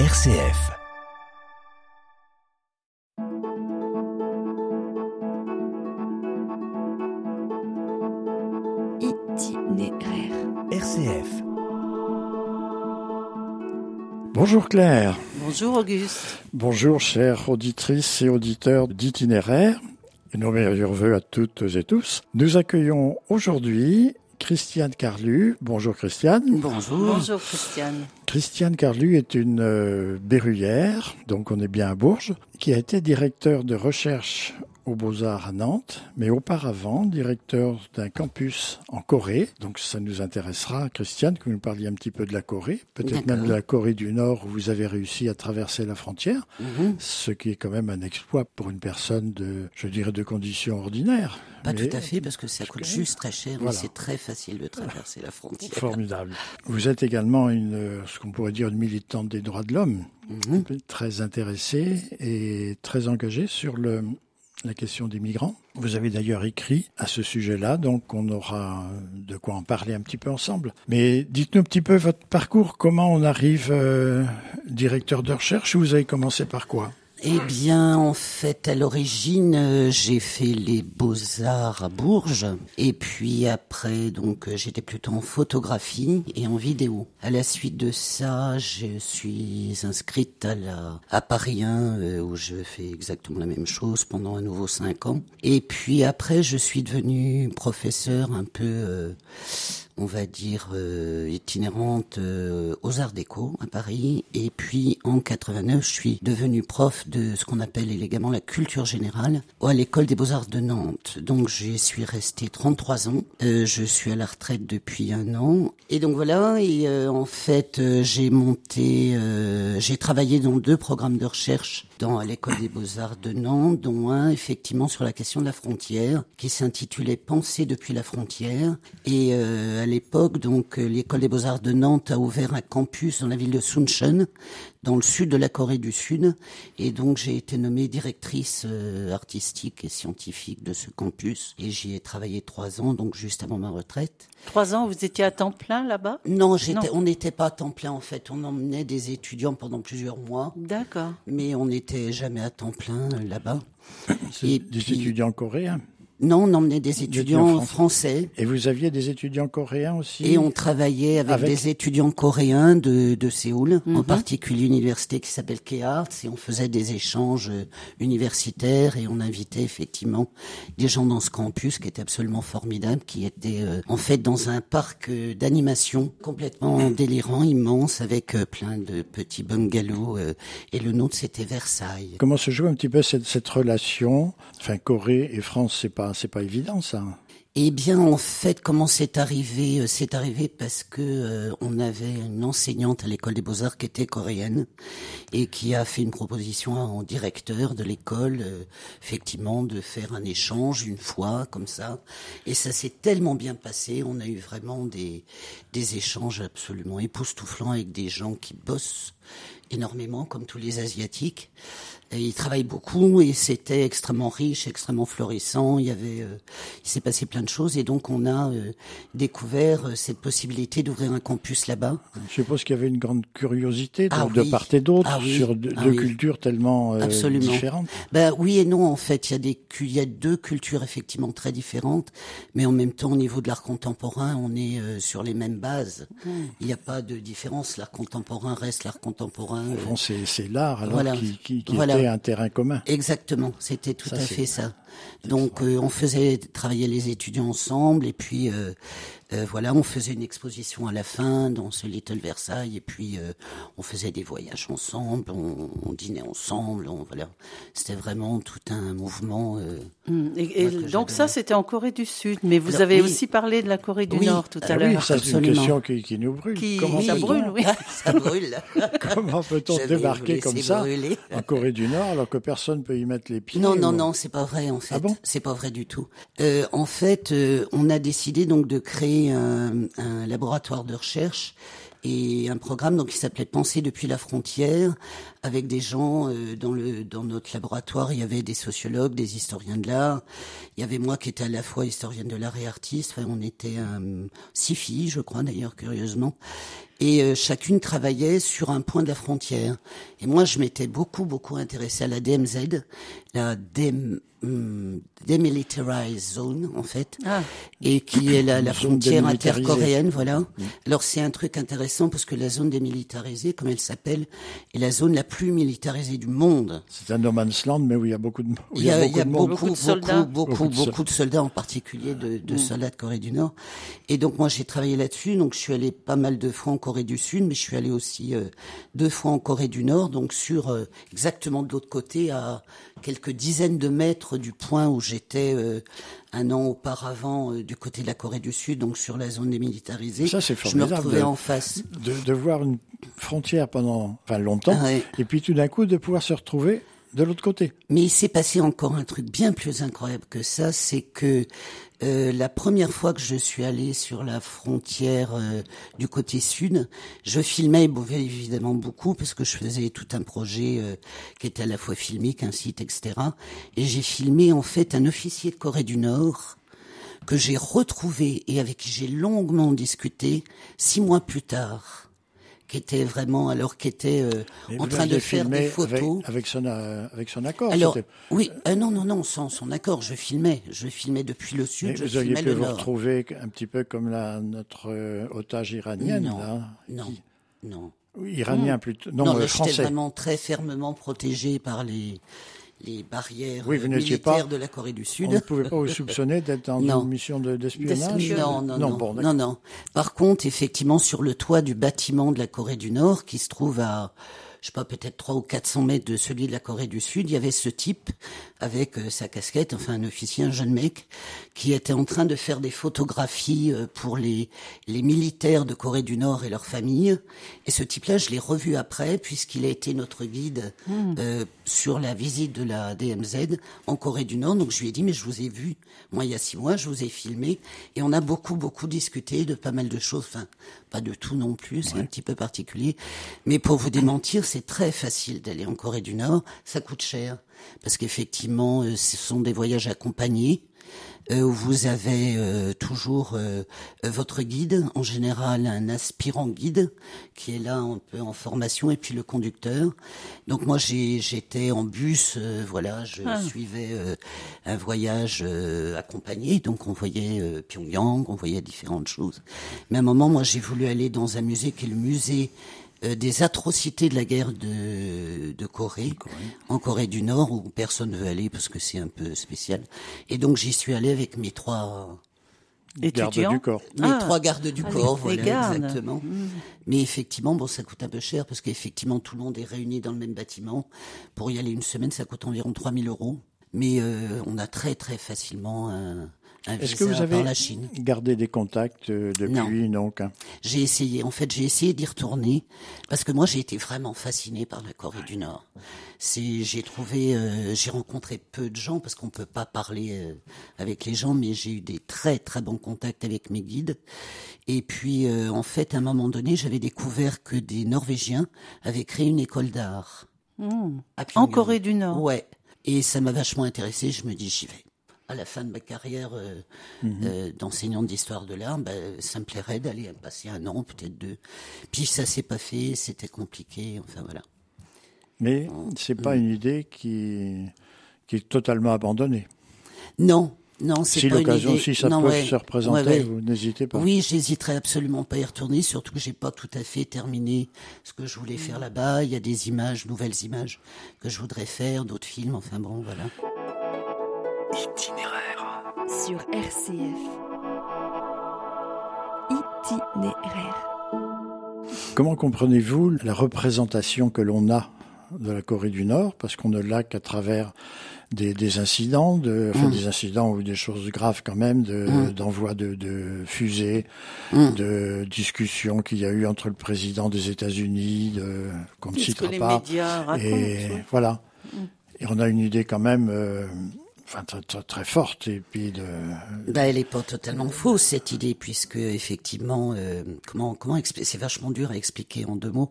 RCF. Itinéraire. RCF. Bonjour Claire. Bonjour Auguste. Bonjour chères auditrices et auditeurs d'itinéraire. Et nos meilleurs voeux à toutes et tous. Nous accueillons aujourd'hui Christiane Carlu. Bonjour Christiane. Bonjour. Bonjour Christiane. Christiane Carlu est une euh, berruyère, donc on est bien à Bourges, qui a été directeur de recherche aux Beaux-Arts à Nantes, mais auparavant directeur d'un campus en Corée. Donc ça nous intéressera, Christiane, que vous nous parliez un petit peu de la Corée, peut-être même de la Corée du Nord où vous avez réussi à traverser la frontière, Mhm. ce qui est quand même un exploit pour une personne de, je dirais, de conditions ordinaires. Pas Mais tout à fait, parce que ça coûte juste très cher, Voilà. mais c'est très facile de traverser la frontière. Formidable. Vous êtes également une, ce qu'on pourrait dire une militante des droits de l'homme, Mhm. très intéressée et très engagée sur le, la question des migrants. Vous avez d'ailleurs écrit à ce sujet-là, donc on aura de quoi en parler un petit peu ensemble. Mais dites-nous un petit peu votre parcours, comment on arrive euh, directeur de recherche, vous avez commencé par quoi? Eh bien, en fait, à l'origine, euh, j'ai fait les beaux-arts à Bourges. Et puis après, donc, euh, j'étais plutôt en photographie et en vidéo. À la suite de ça, je suis inscrite à la, à Paris 1, euh, où je fais exactement la même chose pendant à nouveau cinq ans. Et puis après, je suis devenue professeur un peu, on va dire, euh, itinérante euh, aux Arts Déco à Paris. Et puis en 89, je suis devenue prof de ce qu'on appelle élégamment la culture générale à l'école des Beaux-Arts de Nantes. Donc j'y suis restée 33 ans. Euh, je suis à la retraite depuis un an. Et donc voilà, et euh, en fait, euh, j'ai monté, euh, j'ai travaillé dans deux programmes de recherche dans l'école des Beaux-Arts de Nantes, dont un effectivement sur la question de la frontière, qui s'intitulait Penser depuis la frontière. Et euh, à l'époque, donc, euh, l'école des Beaux-Arts de Nantes a ouvert un campus dans la ville de Suncheon, dans le sud de la Corée du Sud. Et donc, j'ai été nommée directrice euh, artistique et scientifique de ce campus. Et j'y ai travaillé trois ans, donc juste avant ma retraite. Trois ans, vous étiez à temps plein là-bas? Non, j'étais, Non. on n'était pas à temps plein en fait. On emmenait des étudiants pendant plusieurs mois, D'accord. mais on n'était jamais à temps plein euh, là-bas. C'est Et des puis- étudiants coréens. Non, on emmenait des étudiants français. Et vous aviez des étudiants coréens aussi Et on travaillait avec, Avec- des étudiants coréens de, de Séoul, en Mhm. particulier une université qui s'appelle K-Arts, et on faisait des échanges euh, universitaires, et on invitait effectivement des gens dans ce campus qui était absolument formidable, qui était euh, en fait dans un parc euh, d'animation complètement délirant, immense, avec euh, plein de petits bungalows, et le nôtre c'était Versailles. Comment se joue un petit peu cette, cette relation Enfin, Corée et France, c'est pas, c'est pas évident, ça. Eh bien, en fait, comment c'est arrivé Euh, C'est arrivé parce que euh, on avait une enseignante à l'école des beaux-arts qui était coréenne et qui a fait une proposition au directeur de l'école, euh, effectivement, de faire un échange une fois comme ça. Et ça s'est tellement bien passé. On a eu vraiment des échanges absolument époustouflants avec des gens qui bossent énormément, comme tous les asiatiques. Et ils travaillent beaucoup et c'était extrêmement riche, extrêmement florissant. Il y avait, euh, il s'est passé plein de choses et donc on a euh, découvert euh, cette possibilité d'ouvrir un campus là-bas. Je suppose qu'il y avait une grande curiosité de, Ah de part et d'autre Ah oui. sur deux, Ah oui. cultures tellement euh, Absolument. différentes. Ben oui et non en fait, il y a des il y a deux cultures effectivement très différentes, mais en même temps au niveau de l'art contemporain, on est euh, sur les mêmes bases. Il n'y a pas de différence. L'art contemporain reste l'art contemporain. Bon, c'est, c'est l'art alors Voilà. qui, qui, qui Voilà. était un terrain commun. Exactement, c'était tout Ça, à fait ça. Donc euh, on faisait travailler les étudiants ensemble et puis euh, euh, voilà, on faisait une exposition à la fin dans ce Little Versailles et puis euh, on faisait des voyages ensemble, on, on dînait ensemble, on, voilà. C'était vraiment tout un mouvement. euh, Hum, Et, et Moi, que donc ça, c'était en Corée du Sud, mais vous Alors, avez oui. aussi parlé de la Corée du Oui. Nord tout à Ah Ah oui, l'heure. ça c'est une question qui, qui nous brûle. Qui- Comment, ça peut-on- brûle, oui. ça brûle. comment peut-on débarquer comme ça brûler. en Corée du Nord alors que personne peut y mettre les pieds Non, non, ou- non, c'est pas vrai en fait. Ah bon? C'est pas vrai du tout. Euh, en fait, euh, on a décidé donc de créer un, laboratoire de recherche et un programme donc qui s'appelait Penser depuis la frontière avec des gens euh, dans le dans notre laboratoire il y avait des sociologues des historiens de l'art. Il y avait moi qui étais à la fois historienne de l'art et artiste. On était euh, six filles je crois d'ailleurs curieusement. Et euh, chacune travaillait sur un point de la frontière. Et moi, je m'étais beaucoup, beaucoup intéressée à la DMZ, la Dem, hum, Demilitarized Zone, en fait, Ah. et qui est la, la frontière intercoréenne, voilà. Alors c'est un truc intéressant parce que la zone démilitarisée, comme elle s'appelle, est la zone la plus militarisée du monde. C'est un no man's land, mais où il y a beaucoup de, Il y a, il y a de beaucoup. Beaucoup de beaucoup, soldats. beaucoup, Beaucoup de beaucoup, de soldats, en particulier de, de soldats de Corée du Nord. Et donc moi j'ai travaillé là-dessus. Donc je suis allé pas mal de fois en Corée du Sud, mais je suis allé aussi euh, deux fois en Corée du Nord, donc sur euh, exactement de l'autre côté, à quelques dizaines de mètres du point où j'étais euh, un an auparavant euh, du côté de la Corée du Sud, donc sur la zone démilitarisée. Ça, c'est Je me retrouvais de- en face. de, de voir une frontière pendant, enfin longtemps, Ah ouais. et puis tout d'un coup de pouvoir se retrouver de l'autre côté. Mais il s'est passé encore un truc bien plus incroyable que ça, c'est que euh, la première fois que je suis allée sur la frontière euh, du côté sud, je filmais évidemment beaucoup parce que je faisais tout un projet euh, qui était à la fois filmique, un site, etc. Et j'ai filmé en fait un officier de Corée du Nord que j'ai retrouvé et avec qui j'ai longuement discuté six mois plus tard qui était vraiment alors qui était euh, en train de faire des photos. Avec, avec son, euh, avec son accord. Alors, oui, euh, non, non, non, sans son accord, je filmais. Je filmais depuis le sud, Mais je vous auriez pu vous nord. retrouver un petit peu comme la, notre euh, otage iranienne. Non, là, non, qui- non. oui, iranien plutôt. Non, Non, euh, là, j'étais français. vraiment très fermement protégé par les, les barrières Oui, vous n'étiez militaires pas- de la Corée du On Sud. ne pouvait pas vous soupçonner d'être Non. une mission de- d'espionnage Non, non, non, bon, non, d'accord. non. Par contre, effectivement, sur le toit du bâtiment de la Corée du Nord, qui se trouve à, je sais pas, peut-être 300 ou 400 mètres de celui de la Corée du Sud, il y avait ce type avec euh, sa casquette, enfin un officier, un jeune mec, qui était en train de faire des photographies euh, pour les, les militaires de Corée du Nord et leurs familles. Et ce type-là, je l'ai revu après, puisqu'il a été notre guide euh, sur la visite de la DMZ en Corée du Nord. Donc je lui ai dit, mais je vous ai vu, moi il y a six mois, je vous ai filmé, et on a beaucoup, beaucoup discuté de pas mal de choses. Enfin, pas de tout non plus, c'est un petit peu particulier. Mais pour vous démentir, c'est très facile d'aller en Corée du Nord. Ça coûte cher. Parce qu'effectivement, euh, ce sont des voyages accompagnés. Euh, où vous avez euh, toujours euh, euh, votre guide, en général un aspirant guide qui est là un peu en formation et puis le conducteur. Donc moi j'étais en bus, euh, voilà, je suivais euh, un voyage euh, accompagné, donc on voyait euh, Pyongyang, on voyait différentes choses. Mais à un moment moi j'ai voulu aller dans un musée qui est le musée euh, des atrocités de la guerre de, de Corée, en Corée du Nord, où personne ne veut aller parce que c'est un peu spécial. Et donc j'y suis allé avec mes trois, Garde Étudiant. du corps. mes Ah. trois gardes du Ah, corps, les voilà, gardes. exactement. Mais effectivement, bon, ça coûte un peu cher parce qu'effectivement, tout le monde est réuni dans le même bâtiment. Pour y aller une semaine, ça coûte environ 3000 euros. Mais euh, on a très très facilement un Est-ce que vous avez la Chine. gardé des contacts euh, depuis donc hein J'ai essayé, en fait, j'ai essayé d'y retourner parce que moi, j'ai été vraiment fascinée par la Corée du Nord. C'est, j'ai trouvé, euh, j'ai rencontré peu de gens parce qu'on peut pas parler euh, avec les gens, mais j'ai eu des très très bons contacts avec mes guides. Et puis, euh, en fait, à un moment donné, j'avais découvert que des Norvégiens avaient créé une école d'art. Hmm. En. Corée du Nord. Ouais. Et ça m'a vachement intéressé. Je me dis, j'y vais. À la fin de ma carrière euh, Mhm. euh, d'enseignante d'histoire de l'art, ben, ça me plairait d'aller passer un an, peut-être deux. Puis ça s'est pas fait, c'était compliqué. Enfin voilà. Mais c'est pas une idée qui, qui est totalement abandonnée. Non, non, c'est Si pas une idée. si ça Non, peut ouais. se représenter, Ouais, ouais. vous n'hésitez pas. Oui, j'hésiterai absolument pas à y retourner, surtout que j'ai pas tout à fait terminé ce que je voulais faire là-bas. Il y a des images, nouvelles images que je voudrais faire, d'autres films. Enfin bon, voilà. Sur RCF. Itinéraire. Comment comprenez-vous la représentation que l'on a de la Corée du Nord? Parce qu'on ne l'a qu'à travers des, des incidents, de, enfin, des incidents ou des choses graves quand même, de- d'envoi de, de fusées, de discussions qu'il y a eu entre le président des États-Unis, de- qu'on ne que citera les pas. médias racontent Et voilà. Et on a une idée quand même, euh, enfin très, très, forte et. Bah, elle est pas totalement fausse cette idée puisque effectivement, euh, comment comment C'est vachement dur à expliquer en deux mots.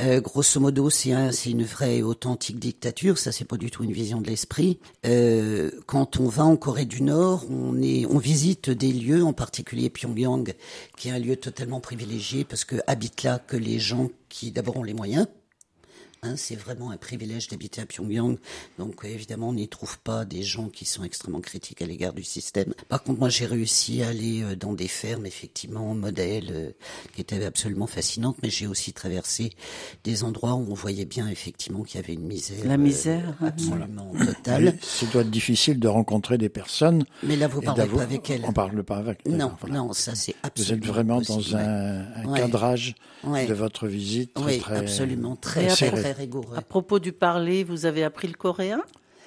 Euh, grosso modo, c'est un, c'est une vraie et authentique dictature. Ça, c'est pas du tout une vision de l'esprit. Euh, quand on va en Corée du Nord, on est, on visite des lieux, en particulier Pyongyang, qui est un lieu totalement privilégié parce que habitent là que les gens qui d'abord ont les moyens. Hein, c'est vraiment un privilège d'habiter à Pyongyang. Donc euh, évidemment, on n'y trouve pas des gens qui sont extrêmement critiques à l'égard du système. Par contre, moi, j'ai réussi à aller euh, dans des fermes, effectivement, modèles, euh, qui étaient absolument fascinantes. Mais j'ai aussi traversé des endroits où on voyait bien, effectivement, qu'il y avait une misère. La misère, euh, absolument totale. Ça doit être difficile de rencontrer des personnes. Mais là, vous parlez pas avec elles. On parle pas avec. elles, Non, voilà. non, ça c'est Vous absolument êtes vraiment dans un, un Ouais. cadrage Ouais. de votre visite très, Oui, très absolument, très, très, À propos du parler, vous avez appris le coréen?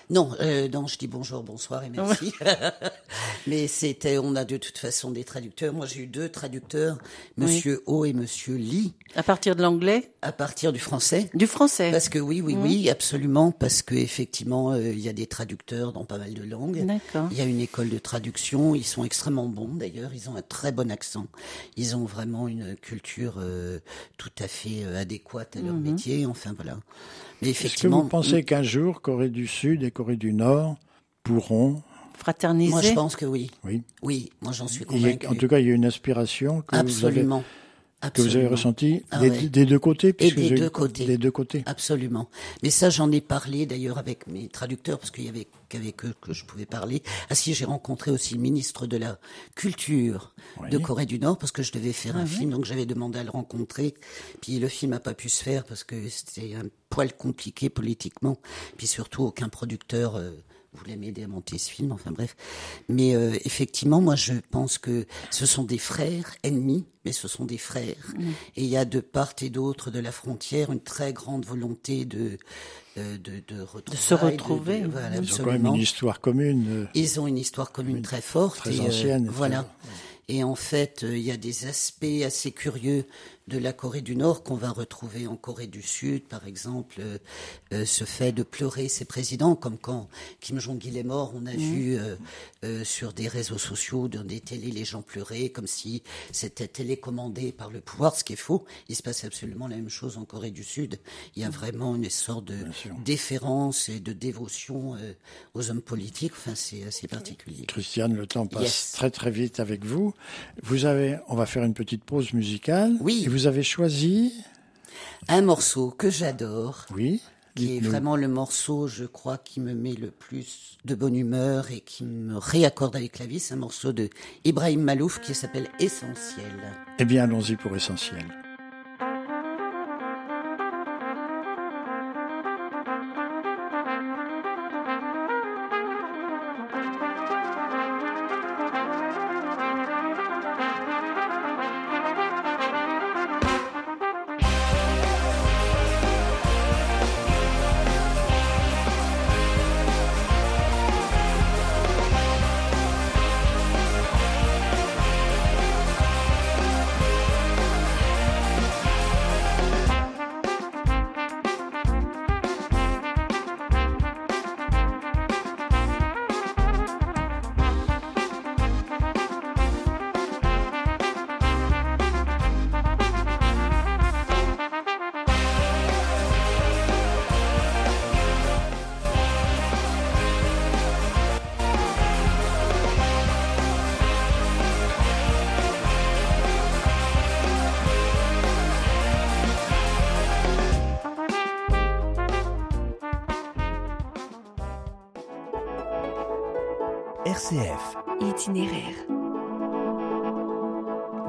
Non, euh, non, je dis bonjour, bonsoir et merci. Mais c'était, on a de toute façon des traducteurs. Moi, j'ai eu deux traducteurs, Monsieur O et Monsieur Lee, À partir de l'anglais? À partir du français. Du français Parce que oui, oui, oui, absolument, parce que effectivement, euh, il y a des traducteurs dans pas mal de langues. D'accord. Il y a une école de traduction. Ils sont extrêmement bons d'ailleurs. Ils ont un très bon accent. Ils ont vraiment une culture euh, tout à fait euh, adéquate à leur métier. Enfin voilà. Mais Est-ce que effectivement, vous pensez qu'un jour, Corée du Sud et Corée du Nord pourront, Fraterniser moi je pense que oui. oui, Oui, moi j'en suis convaincu. en tout cas, il y a une aspiration que vous avez, Absolument. Que vous avez ressentie Ah des, ouais. des deux côtés, puisque des j'ai- deux côtés. Des deux côtés. Absolument. Mais ça, j'en ai parlé d'ailleurs avec mes traducteurs parce qu'il y avait qu'avec eux que je pouvais parler. Ah si, j'ai rencontré aussi le ministre de la Culture de Corée du Nord parce que je devais faire un film, donc j'avais demandé à le rencontrer. Puis le film n'a pas pu se faire parce que c'était un poil compliqué politiquement. Puis surtout, aucun producteur. euh, voulait m'aider à monter ce film, enfin bref. Mais euh, effectivement, moi je pense que ce sont des frères ennemis, mais ce sont des frères. Et il y a de part et d'autre de la frontière une très grande volonté de euh, de, de, retrouvailles, se retrouver. voilà, Ils ont quand même une histoire commune. euh, Ils ont une histoire commune très forte. très et, euh, ancienne, voilà. Et en fait, euh, il y a des aspects assez curieux de la Corée du Nord qu'on va retrouver en Corée du Sud, par exemple, euh, euh, ce fait de pleurer ses présidents, comme quand Kim Jong-il est mort, on a vu euh, euh, sur des réseaux sociaux, dans des télés, les gens pleurer comme si c'était télécommandé par le pouvoir, ce qui est faux. Il se passe absolument la même chose en Corée du Sud. Il y a vraiment une sorte de déférence et de dévotion euh, aux hommes politiques. Enfin, c'est assez particulier. Christiane, le temps passe Yes. très très vite avec vous. Vous avez, on va faire une petite pause musicale. Oui. Et vous avez choisi, Un morceau que j'adore, oui, qui est vraiment le morceau, je crois, qui me met le plus de bonne humeur et qui me réaccorde avec la vie. C'est un morceau de Ibrahim Malouf qui s'appelle Essentiel. Eh bien, allons-y pour essentiel.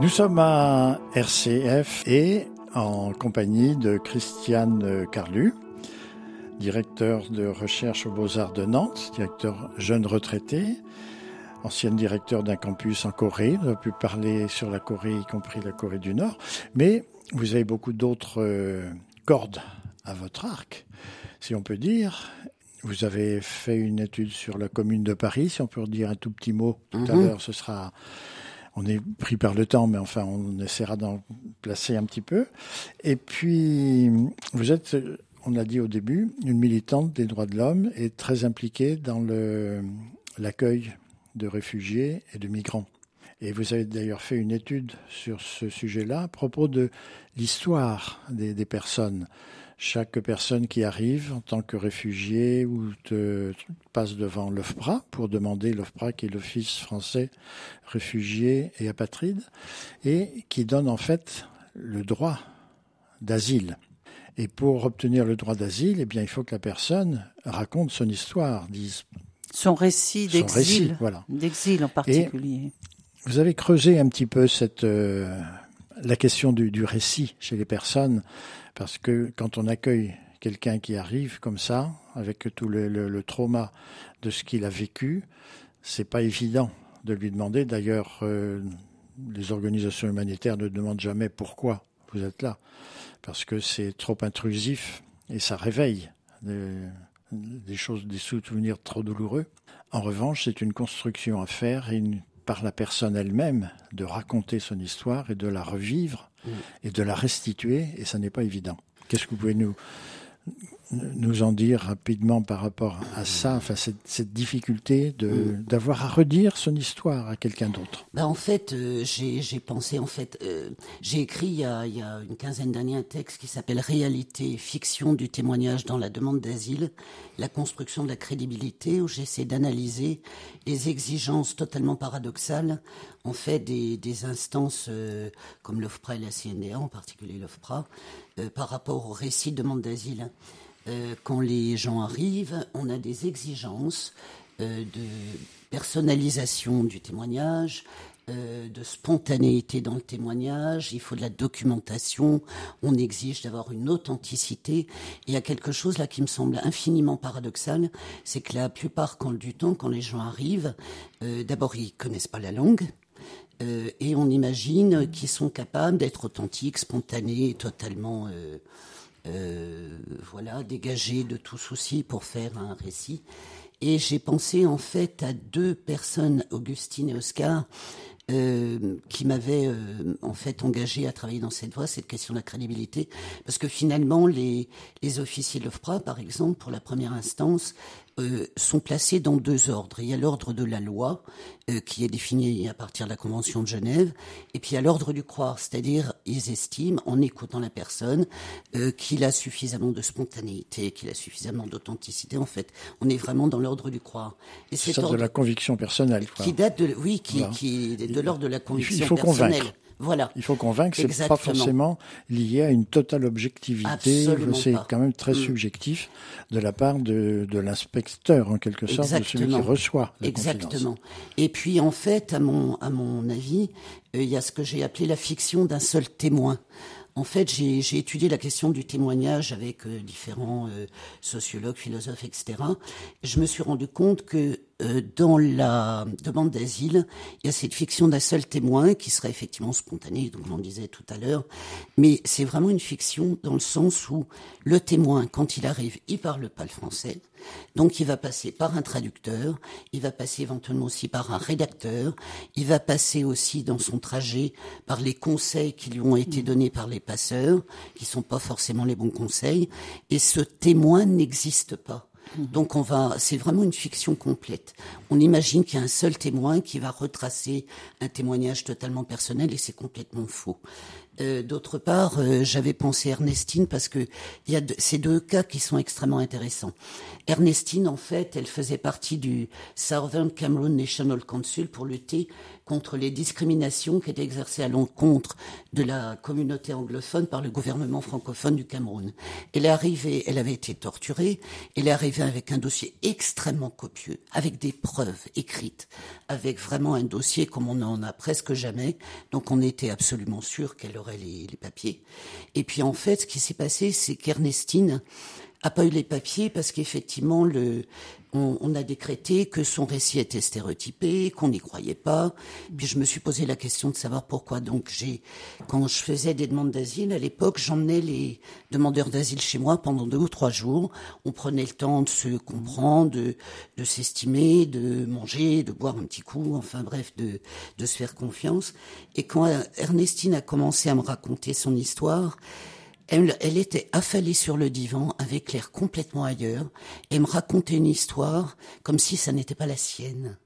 Nous sommes à RCF et en compagnie de Christiane Carlu, directeur de recherche aux Beaux-Arts de Nantes, directeur jeune retraité, ancienne directeur d'un campus en Corée. On a pu parler sur la Corée, y compris la Corée du Nord. Mais vous avez beaucoup d'autres euh, cordes à votre arc, si on peut dire. Vous avez fait une étude sur la commune de Paris, si on peut redire un tout petit mot tout à l'heure, ce sera on est pris par le temps, mais enfin, on essaiera d'en placer un petit peu. Et puis, vous êtes, on l'a dit au début, une militante des droits de l'homme est très impliquée dans l'accueil de réfugiés et de migrants. Et vous avez d'ailleurs fait une étude sur ce sujet-là à propos de l'histoire des, des personnes. Chaque personne qui arrive en tant que réfugié ou te, passe devant l'OFPRA pour demander l'OFPRA qui est l'Office français réfugiés et apatrides et qui donne en fait le droit d'asile. Et pour obtenir le droit d'asile, eh bien, il faut que la personne raconte son histoire, dise Son récit d'exil, Voilà. d'exil en particulier. Vous avez creusé un petit peu cette euh, la question du, du récit chez les personnes, parce que quand on accueille quelqu'un qui arrive comme ça, avec tout le, trauma de ce qu'il a vécu, c'est pas évident de lui demander. D'ailleurs, euh, les organisations humanitaires ne demandent jamais pourquoi vous êtes là, parce que c'est trop intrusif et ça réveille des, choses, des souvenirs trop douloureux. En revanche, c'est une construction à faire par la personne elle-même de raconter son histoire et de la revivre et de la restituer, et ça n'est pas évident. Qu'est-ce que vous pouvez nous, nous en dire rapidement par rapport à ça, enfin cette, cette difficulté de d'avoir à redire son histoire à quelqu'un d'autre? Bah en fait, euh, j'ai j'ai pensé en fait, euh, j'ai écrit il y, a, il y a une quinzaine d'années un texte qui s'appelle Réalité, et fiction du témoignage dans la demande d'asile, la construction de la crédibilité, où j'essaie d'analyser les exigences totalement paradoxales en fait des, instances euh, comme l'OFPRA et la CNDA, en particulier l'OFPRA, euh, par rapport au récit de demande d'asile. Euh, quand les gens arrivent, on a des exigences de personnalisation du témoignage, de spontanéité dans le témoignage, il faut de la documentation, on exige d'avoir une authenticité. Il y a quelque chose là qui me semble infiniment paradoxal, c'est que la plupart quand, du temps, quand les gens arrivent, d'abord ils connaissent pas la langue, euh, et on imagine qu'ils sont capables d'être authentiques, spontanés, totalement, euh, euh, voilà, dégagés de tout souci pour faire un récit. Et j'ai pensé en fait à deux personnes, Augustine et Oscar, qui m'avaient en fait engagé à travailler dans cette voie, cette question de la crédibilité, parce que finalement les, les officiers de l'OFPRA, par exemple, pour la première instance, euh, sont placés dans deux ordres. Il y a l'ordre de la loi, euh, qui est défini à partir de la Convention de Genève, et puis il y a l'ordre du croire, c'est-à-dire ils estiment, en écoutant la personne, euh, qu'il a suffisamment de spontanéité, qu'il a suffisamment d'authenticité. En fait, on est vraiment dans l'ordre du croire. Et C'est de la conviction personnelle. quoi. qui date de, oui, qui, Voilà. qui de l'ordre de la conviction faut personnelle. convaincre. Voilà. Il faut convaincre, c'est pas Exactement. forcément lié à une totale objectivité. C'est quand même très Mm. subjectif de la part de, de l'inspecteur, en quelque sorte, de celui qui Exactement. reçoit la confidence. Exactement. Et puis en fait, à mon à mon avis, euh, il y a ce que j'ai appelé la fiction d'un seul témoin. En fait, j'ai j'ai étudié la question du témoignage avec euh, différents euh, sociologues, philosophes, etc. Je me suis rendu compte que euh, dans la demande d'asile, il y a cette fiction d'un seul témoin qui serait effectivement spontané, donc on disait tout à l'heure, mais c'est vraiment une fiction dans le sens où le témoin, quand il arrive, il parle pas le français, donc il va passer par un traducteur, il va passer éventuellement aussi par un rédacteur, il va passer aussi dans son trajet par les conseils qui lui ont été donnés par les passeurs, qui sont pas forcément les bons conseils, et ce témoin n'existe pas. Donc on va, c'est vraiment une fiction complète. On imagine qu'il y a un seul témoin qui va retracer un témoignage totalement personnel et c'est complètement faux. Euh, D'autre part, euh, j'avais pensé Ernestine parce que il y a de- ces deux cas qui sont extrêmement intéressants. Ernestine, en fait, elle faisait partie du Southern Cameroon National Council pour lutter contre les discriminations qui étaient exercées à l'encontre de la communauté anglophone par le gouvernement francophone du Cameroun. Elle est arrivée, elle avait été torturée, elle est arrivée avec un dossier extrêmement copieux, avec des preuves écrites, avec vraiment un dossier comme on n'en a presque jamais, donc on était absolument sûr qu'elle aurait les, papiers. Et puis en fait, ce qui s'est passé, c'est qu'Ernestine a pas eu les papiers parce qu'effectivement le on, a décrété que son récit était stéréotypé, qu'on n'y croyait pas. Puis je me suis posé la question de savoir pourquoi. Donc j'ai, quand je faisais des demandes d'asile à l'époque, j'emmenais les demandeurs d'asile chez moi pendant deux ou trois jours. On prenait le temps de se comprendre, de, de s'estimer, de manger, de boire un petit coup, enfin bref, de, de se faire confiance. Et quand Ernestine a commencé à me raconter son histoire, Elle, elle était affalée sur le divan avec l'air complètement ailleurs et me racontait une histoire comme si ça n'était pas la sienne.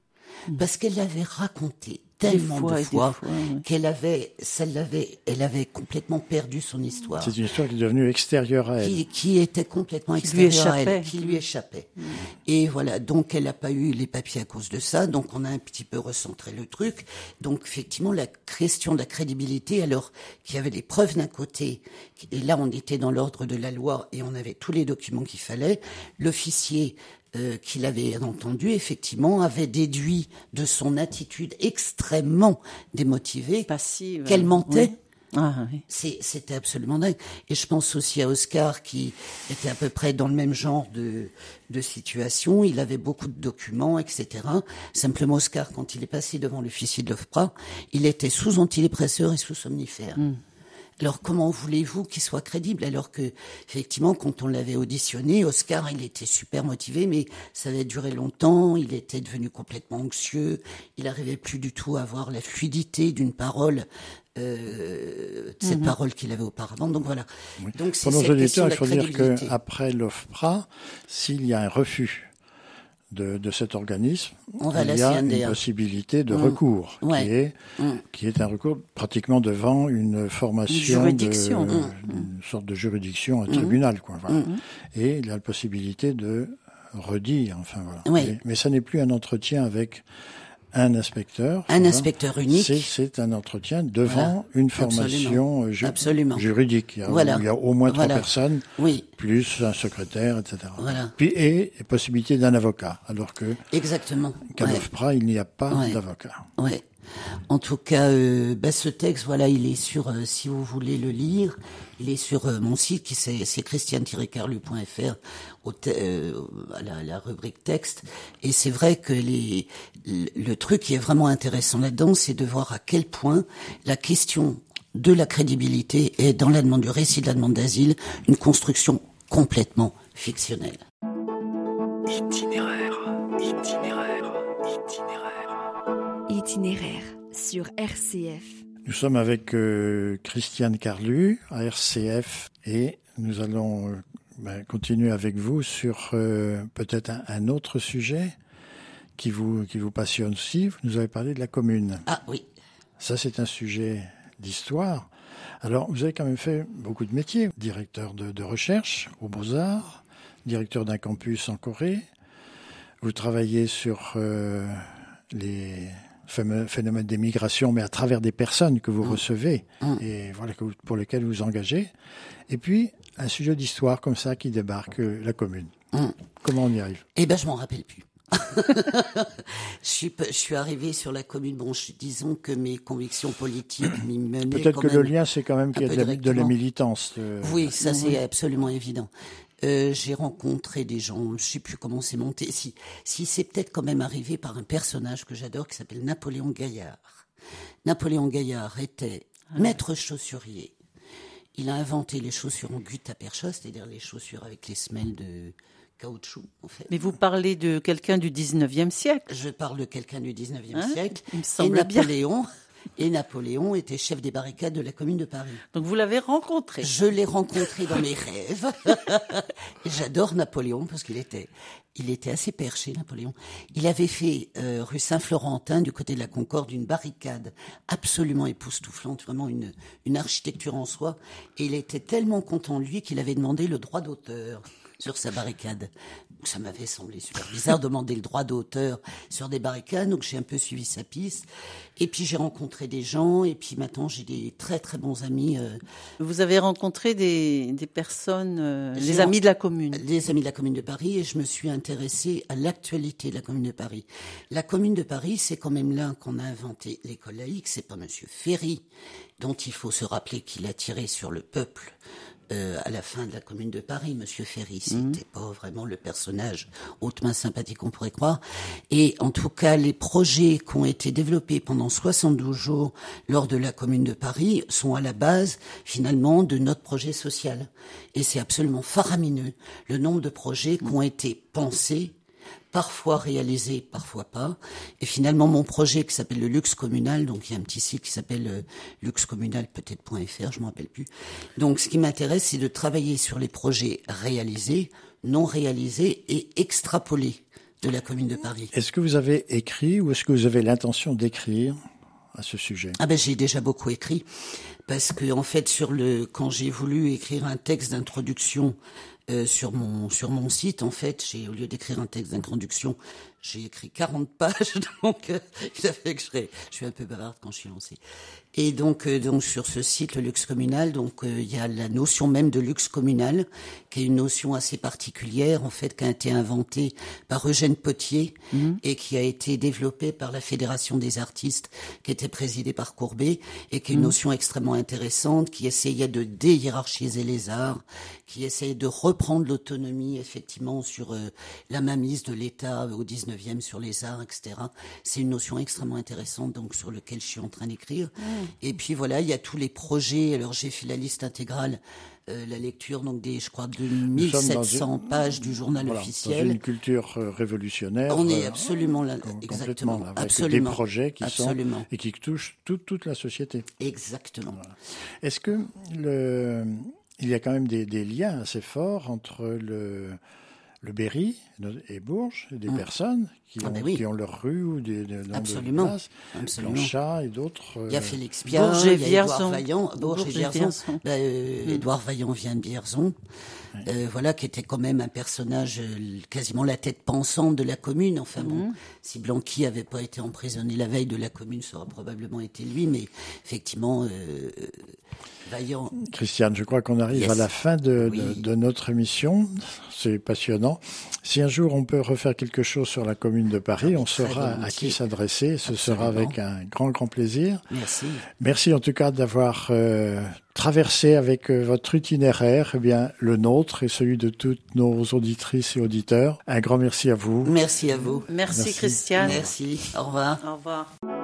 Parce qu'elle l'avait racontée tellement fois de fois, fois, ouais. qu'elle avait, ça l'avait, elle avait complètement perdu son histoire. C'est une histoire qui est devenue extérieure à elle. Qui, qui était complètement Qui extérieure à elle, échappait. qui lui échappait. Et voilà, donc elle n'a pas eu les papiers à cause de ça, donc on a un petit peu recentré le truc. Donc effectivement, la question de la crédibilité, alors qu'il y avait les preuves d'un côté, et là on était dans l'ordre de la loi et on avait tous les documents qu'il fallait, l'officier euh, qui l'avait entendu, effectivement, avait déduit de son attitude extrêmement démotivée qu'elle mentait. Oui. Ah, oui. C'était absolument dingue. Et je pense aussi à Oscar qui était à peu près dans le même genre de, de situation. Il avait beaucoup de documents, etc. Simplement, Oscar, quand il est passé devant l'officier de l'OFPRA, il était sous antidépresseur et sous somnifère. Alors comment voulez-vous qu'il soit crédible? Alors que effectivement quand on l'avait auditionné, Oscar il était super motivé mais ça avait duré longtemps, il était devenu complètement anxieux, il arrivait plus du tout à avoir la fluidité d'une parole euh, de cette parole qu'il avait auparavant. Donc voilà. Donc c'est Pour nos auditeurs, de il faut dire crédibilité. qu'après l'OFPRA, s'il y a un refus de, de cet organisme, On il y a une possibilité de recours, Ouais. qui, est, Mm. qui est un recours pratiquement devant une formation, Une juridiction. de, Mm. une sorte de juridiction, un tribunal. Quoi, voilà. Et il a la possibilité de redire. Enfin, voilà. Mais, mais ça n'est plus un entretien avec un inspecteur. Un inspecteur unique. C'est- un entretien devant Voilà. une formation euh, ju- Absolument. juridique. Il y, a, Voilà. il y a au moins trois personnes Oui, plus un secrétaire, etc. Voilà. Puis, et possibilité d'un avocat, alors que exactement. qu'à Ouais. il n'y a pas Ouais. d'avocat. Ouais. En tout cas, euh, bah, ce texte, voilà, il est sur, euh, si vous voulez le lire, il est sur euh, mon site, qui c'est, c'est christiane-carlu.fr, au te- euh, à la, la rubrique texte. Et c'est vrai que les, le, le truc qui est vraiment intéressant là-dedans, c'est de voir à quel point la question de la crédibilité est, dans la demande du récit de la demande d'asile, une construction complètement fictionnelle. Itinéraire, itinéraire, itinéraire. Itinéraire sur RCF. Nous sommes avec euh, Christiane Carlu à RCF et nous allons euh, ben, continuer avec vous sur euh, peut-être un, un autre sujet qui vous, qui vous passionne aussi. Vous nous avez parlé de la commune. Ah oui. Ça, c'est un sujet d'histoire. Alors, vous avez quand même fait beaucoup de métiers. Directeur de, de recherche aux Beaux-Arts, directeur d'un campus en Corée. Vous travaillez sur euh, les fameux phénomènes des migrations, mais à travers des personnes que vous recevez et voilà, que vous- pour lesquelles vous vous engagez. Et puis, un sujet d'histoire comme ça qui débarque, euh, la commune. Comment on y arrive? Eh ben, je m'en rappelle plus. je suis, je suis arrivé sur la commune. Bon, je- disons que mes convictions politiques m'y menaient. Peut-être que le lien, c'est quand même qu'il y a de la, de la directement. militance. euh, Oui, ça c'est absolument évident. Euh, j'ai rencontré des gens, je sais plus comment c'est monté. Si, si c'est peut-être quand même arrivé par un personnage que j'adore qui s'appelle Napoléon Gaillard. Napoléon Gaillard était maître chaussurier. Il a inventé les chaussures en guttapercha, c'est-à-dire les chaussures avec les semelles de caoutchouc, en fait. Mais vous parlez de quelqu'un du 19e siècle. Je parle de quelqu'un du 19e Hein siècle. Il me et bien. Et Napoléon était chef des barricades de la commune de Paris. Donc vous l'avez rencontré. Je l'ai rencontré dans mes rêves. J'adore Napoléon parce qu'il était, il était assez perché, Napoléon. Il avait fait euh, rue Saint-Florentin, du côté de la Concorde, une barricade absolument époustouflante, vraiment une, une architecture en soi. Et il était tellement content de lui qu'il avait demandé le droit d'auteur sur sa barricade. Donc, ça m'avait semblé super bizarre de demander le droit d'auteur sur des barricades, donc j'ai un peu suivi sa piste. Et puis j'ai rencontré des gens, et puis maintenant j'ai des très très bons amis. euh, Vous avez rencontré des, des personnes, euh, les amis de la commune. les amis de la Commune de Paris et je me suis intéressée à l'actualité de la Commune de Paris. La Commune de Paris, c'est quand même là qu'on a inventé l'école laïque. C'est pas Monsieur Ferry, dont il faut se rappeler qu'il a tiré sur le peuple. Euh, à la fin de la Commune de Paris, Monsieur Ferry, c'était pas vraiment le personnage hautement sympathique qu'on pourrait croire. Et en tout cas, les projets qui ont été développés pendant 72 jours lors de la Commune de Paris sont à la base, finalement, de notre projet social. Et c'est absolument faramineux le nombre de projets qui ont été pensés parfois réalisé, parfois pas. Et finalement, mon projet qui s'appelle le luxe communal, donc il y a un petit site qui s'appelle euh, luxecommunal peut-être.fr, je me rappelle plus. Donc ce qui m'intéresse, c'est de travailler sur les projets réalisés, non réalisés et extrapolés de la commune de Paris. Est-ce que vous avez écrit ou est-ce que vous avez l'intention d'écrire à ce sujet? Ah ben j'ai déjà beaucoup écrit parce que en fait sur le quand j'ai voulu écrire un texte d'introduction euh, sur mon sur mon site en fait j'ai au lieu d'écrire un texte d'introduction j'ai écrit 40 pages. Donc euh, il a fait que je, je suis un peu bavarde quand je suis lancée et donc euh, donc sur ce site le luxe communal donc euh, il y a la notion même de luxe communal qui est une notion assez particulière en fait qui a été inventée par Eugène Potier et qui a été développée par la Fédération des artistes qui était présidée par Courbet et qui est une notion extrêmement intéressante qui essayait de déhiérarchiser les arts, qui essayait de reprendre l'autonomie effectivement sur euh, la mainmise de l'État au 19e sur les arts, etc. C'est une notion extrêmement intéressante donc sur lequel je suis en train d'écrire. Et puis voilà, il y a tous les projets. Alors j'ai fait la liste intégrale, euh, la lecture donc des, je crois, de Nous sommes dans 1700 une- pages du journal Voilà, officiel. Dans une culture euh, révolutionnaire. On est euh, absolument là, com- exactement, là, avec absolument, des projets qui absolument, sont et qui touchent toute, toute la société. exactement. Est-ce que le, il y a quand même des, des liens assez forts entre le, le Berry et Bourges, et des Mm. personnes qui, Ah ont, ben oui. qui ont leur rue ou des, des noms de Absolument. Absolument. Blanchat et d'autres. Il y a euh, Félix Pierre, Bourges et Vierzon. Vaillant, Bourges et Vierzon. Ben, euh, Édouard Vaillant vient de Vierzon, Euh, voilà, qui était quand même un personnage euh, quasiment la tête pensante de la commune. Enfin bon, si Blanqui avait pas été emprisonné la veille de la commune, ça aurait probablement été lui, mais effectivement, Vaillant. Christiane, je crois qu'on arrive Yes. à la fin de, Oui. de- de notre émission. C'est passionnant. Si un jour on peut refaire quelque chose sur la commune de Paris, on saura à qui s'adresser. Ce sera avec un grand, grand plaisir. Merci. Merci en tout cas d'avoir euh, traversé avec euh, votre itinéraire eh bien, le nôtre et celui de toutes nos auditrices et auditeurs. Un grand merci à vous. Merci à vous. Merci, Merci. Christiane. Merci. Au revoir. Au revoir.